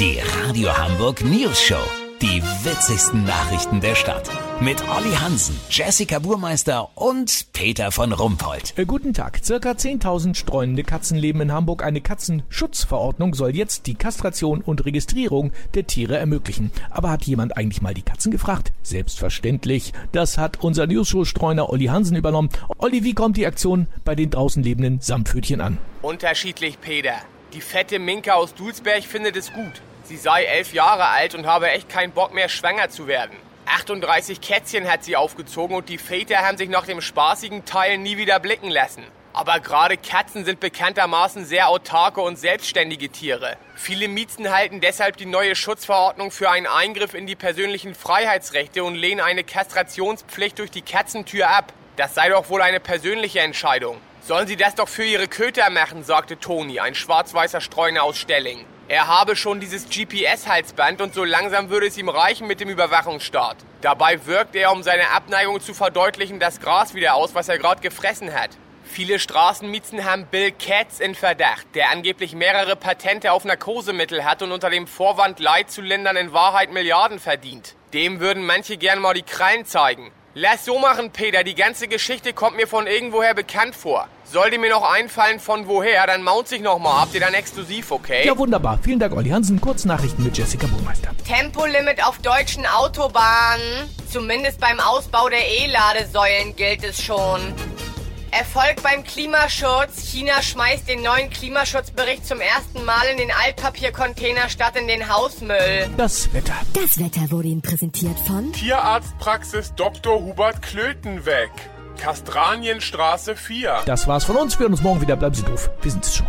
Die Radio Hamburg News Show. Die witzigsten Nachrichten der Stadt. Mit Olli Hansen, Jessica Burmeister und Peter von Rumpold. Äh, guten Tag. Circa 10.000 streunende Katzen leben in Hamburg. Eine Katzenschutzverordnung soll jetzt die Kastration und Registrierung der Tiere ermöglichen. Aber hat jemand eigentlich mal die Katzen gefragt? Selbstverständlich. Das hat unser News-Show-Streuner Olli Hansen übernommen. Olli, wie kommt die Aktion bei den draußen lebenden Samtpfötchen an? Unterschiedlich, Peter. Die fette Minka aus Dulsberg findet es gut. Sie sei elf Jahre alt und habe echt keinen Bock mehr, schwanger zu werden. 38 Kätzchen hat sie aufgezogen und die Väter haben sich nach dem spaßigen Teil nie wieder blicken lassen. Aber gerade Katzen sind bekanntermaßen sehr autarke und selbstständige Tiere. Viele Miezen halten deshalb die neue Schutzverordnung für einen Eingriff in die persönlichen Freiheitsrechte und lehnen eine Kastrationspflicht durch die Katzentür ab. Das sei doch wohl eine persönliche Entscheidung. Sollen sie das doch für ihre Köter machen, sagte Toni, ein schwarz-weißer Streuner aus Stelling. Er habe schon dieses GPS-Halsband und so langsam würde es ihm reichen mit dem Überwachungsstaat. Dabei wirkt er, um seine Abneigung zu verdeutlichen, das Gras wieder aus, was er gerade gefressen hat. Viele Straßenmiezen haben Bill Katz in Verdacht, der angeblich mehrere Patente auf Narkosemittel hat und unter dem Vorwand Leid zu lindern in Wahrheit Milliarden verdient. Dem würden manche gern mal die Krallen zeigen. Lass so machen, Peter. Die ganze Geschichte kommt mir von irgendwoher bekannt vor. Sollte mir noch einfallen, von woher, dann mount sich noch mal. Habt ihr dann exklusiv, okay? Ja, wunderbar. Vielen Dank, Olli Hansen. Kurznachrichten mit Jessica Burmeister. Tempolimit auf deutschen Autobahnen. Zumindest beim Ausbau der E-Ladesäulen gilt es schon. Erfolg beim Klimaschutz. China schmeißt den neuen Klimaschutzbericht zum ersten Mal in den Altpapiercontainer statt in den Hausmüll. Das Wetter. Das Wetter wurde Ihnen präsentiert von Tierarztpraxis Dr. Hubert Klötenweg. Kastranienstraße 4. Das war's von uns. Wir hören uns morgen wieder. Bleiben Sie doof. Wir sind es schon.